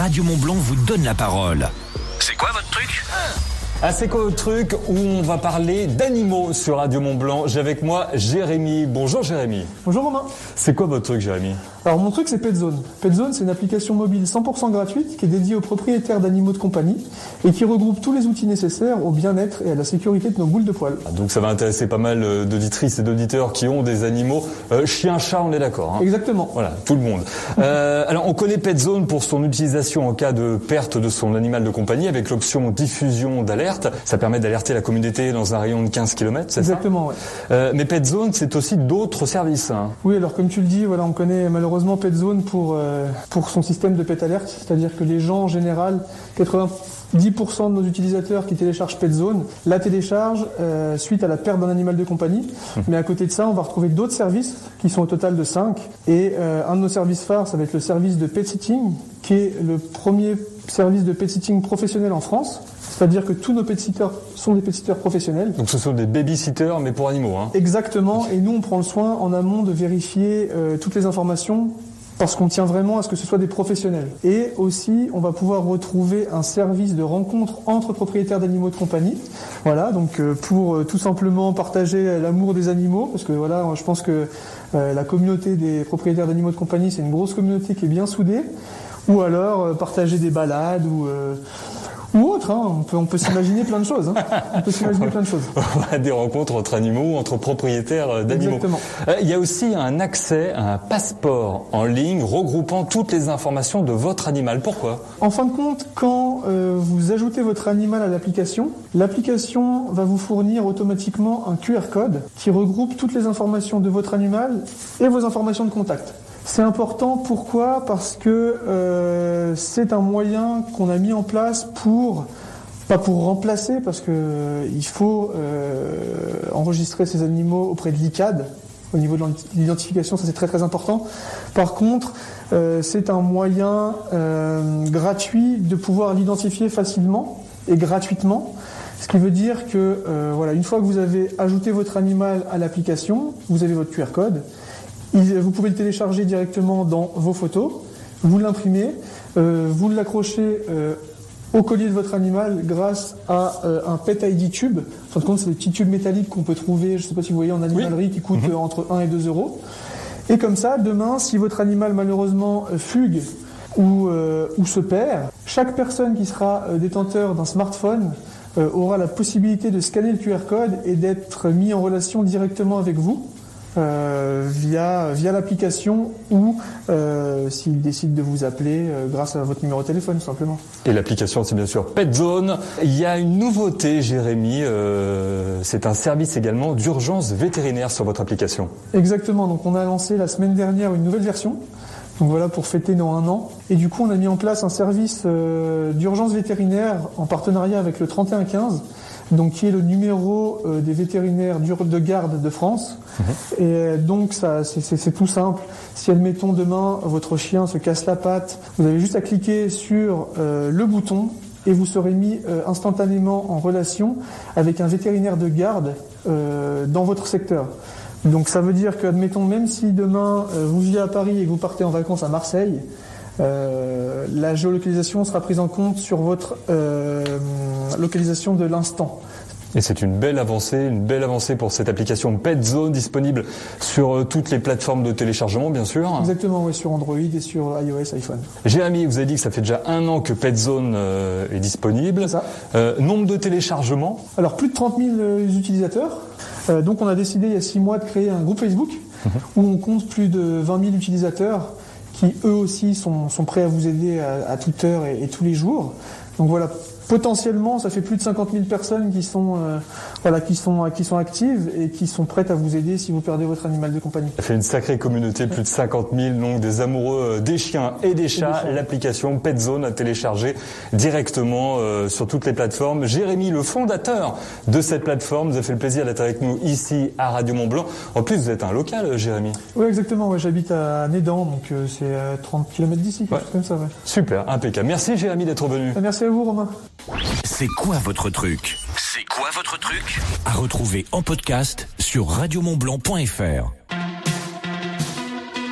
Radio Mont Blanc vous donne la parole. C'est quoi votre truc? Ah, c'est quoi le truc où on va parler d'animaux sur Radio Mont Blanc J'ai avec moi Jérémy. Bonjour Jérémy. Bonjour Romain. C'est quoi votre truc Jérémy? Alors mon truc c'est PetZone. PetZone c'est une application mobile 100% gratuite qui est dédiée aux propriétaires d'animaux de compagnie et qui regroupe tous les outils nécessaires au bien-être et à la sécurité de nos boules de poils. Ah, Donc ça va intéresser pas mal euh, d'auditrices et d'auditeurs qui ont des animaux. Euh, chien, chat, on est d'accord. hein? Exactement. Voilà, tout le monde. Euh, alors, on connaît PetZone pour son utilisation en cas de perte de son animal de compagnie avec l'option diffusion d'alerte. Ça permet d'alerter la communauté dans un rayon de 15 km, c'est ça Exactement, ouais. Euh, Mais PetZone, c'est aussi d'autres services. hein. Oui, alors comme tu le dis, voilà, on connaît malheureusement PetZone pour, euh, pour son système de pet alert, c'est-à-dire que les gens en général, 90% de nos utilisateurs qui téléchargent PetZone la téléchargent euh, suite à la perte d'un animal de compagnie. Mais à côté de ça, on va retrouver d'autres services qui sont au total de 5. Et euh, un de nos services phares, ça va être le service de pet sitting, qui est le premier service de pet sitting professionnel en France. C'est-à-dire que tous nos pet sitters sont des pet sitters professionnels. Donc ce sont des babysitters, mais pour animaux. Hein. Exactement, et nous on prend le soin en amont de vérifier euh, toutes les informations parce qu'on tient vraiment à ce que ce soit des professionnels. Et aussi, on va pouvoir retrouver un service de rencontre entre propriétaires d'animaux de compagnie. Voilà, donc euh, pour euh, tout simplement partager l'amour des animaux, parce que voilà, je pense que la communauté des propriétaires d'animaux de compagnie, c'est une grosse communauté qui est bien soudée. Ou alors euh, partager des balades ou euh, ou autre, hein. on peut, on peut s'imaginer plein de choses. Hein. On peut s'imaginer plein de choses. des rencontres entre animaux, entre propriétaires euh, d'animaux. Exactement. Il y a aussi un accès à un passeport en ligne regroupant toutes les informations de votre animal. Pourquoi? En fin de compte, quand euh, vous ajoutez votre animal à l'application, l'application va vous fournir automatiquement un QR code qui regroupe toutes les informations de votre animal et vos informations de contact. C'est important, pourquoi? Parce que euh, c'est un moyen qu'on a mis en place pour pas pour remplacer, parce que euh, faut euh, enregistrer ces animaux auprès de l'ICAD. Au niveau de l'identification, ça c'est très très important. Par contre, c'est un moyen gratuit de pouvoir l'identifier facilement et gratuitement. Ce qui veut dire que voilà, une fois que vous avez ajouté votre animal à l'application, vous avez votre QR code. Vous pouvez le télécharger directement dans vos photos, vous l'imprimez, euh, vous l'accrochez euh, au collier de votre animal grâce à euh, un Pet ID tube. En fin de compte, c'est des petits tubes métalliques qu'on peut trouver, je ne sais pas si vous voyez, en animalerie qui coûtent euh, entre 1 et 2 euros. Et comme ça, demain, si votre animal malheureusement fugue ou, euh, ou se perd, chaque personne qui sera détenteur d'un smartphone aura la possibilité de scanner le QR code et d'être mis en relation directement avec vous. Euh, via, via l'application ou euh, s'il décide de vous appeler euh, grâce à votre numéro de téléphone tout simplement. Et l'application, c'est bien sûr PetZone. Il y a une nouveauté, Jérémy. euh, c'est un service également d'urgence vétérinaire sur votre application. Exactement, donc on a lancé la semaine dernière une nouvelle version. Donc voilà pour fêter nos un an. Et du coup on a mis en place un service euh, d'urgence vétérinaire en partenariat avec le 3115, donc qui est le numéro euh, des vétérinaires de garde de France. Et euh, donc ça c'est tout simple. Si admettons demain votre chien se casse la patte, vous avez juste à cliquer sur euh, le bouton et vous serez mis euh, instantanément en relation avec un vétérinaire de garde euh, dans votre secteur. Donc ça veut dire que, admettons, même si demain euh, vous vivez à Paris et que vous partez en vacances à Marseille, euh, la géolocalisation sera prise en compte sur votre euh, localisation de l'instant. Et c'est une belle avancée, une belle avancée pour cette application PetZone disponible sur toutes les plateformes de téléchargement, bien sûr. Exactement, oui, sur Android et sur iOS, iPhone. Jérémy, vous avez dit que ça fait déjà un an que PetZone euh, est disponible. Ça. Nombre de téléchargements? Alors plus de 30 000 euh, utilisateurs. Euh, donc on a décidé il y a six mois de créer un groupe Facebook où on compte plus de 20 000 utilisateurs qui eux aussi sont, sont prêts à vous aider à, à toute heure et, et tous les jours. Donc voilà, potentiellement ça fait plus de 50 000 personnes qui sont, euh, voilà, qui sont, qui sont actives et qui sont prêtes à vous aider si vous perdez votre animal de compagnie. Ça fait une sacrée communauté, plus de 50 000, donc des amoureux euh, des chiens et des chats. L'application PetZone à télécharger directement euh, sur toutes les plateformes. Jérémy, le fondateur de cette plateforme, nous a fait le plaisir d'être avec nous ici à Radio Mont Blanc. En plus, vous êtes un local, euh, Jérémy. Oui exactement, ouais, j'habite à Nédan, donc euh, c'est à 30 km d'ici, Ouais. comme ça. Ouais. Super, impeccable. Merci Jérémy d'être venu. Merci à vous Romain. C'est quoi votre truc C'est quoi votre truc À retrouver en podcast sur radiomontblanc.fr.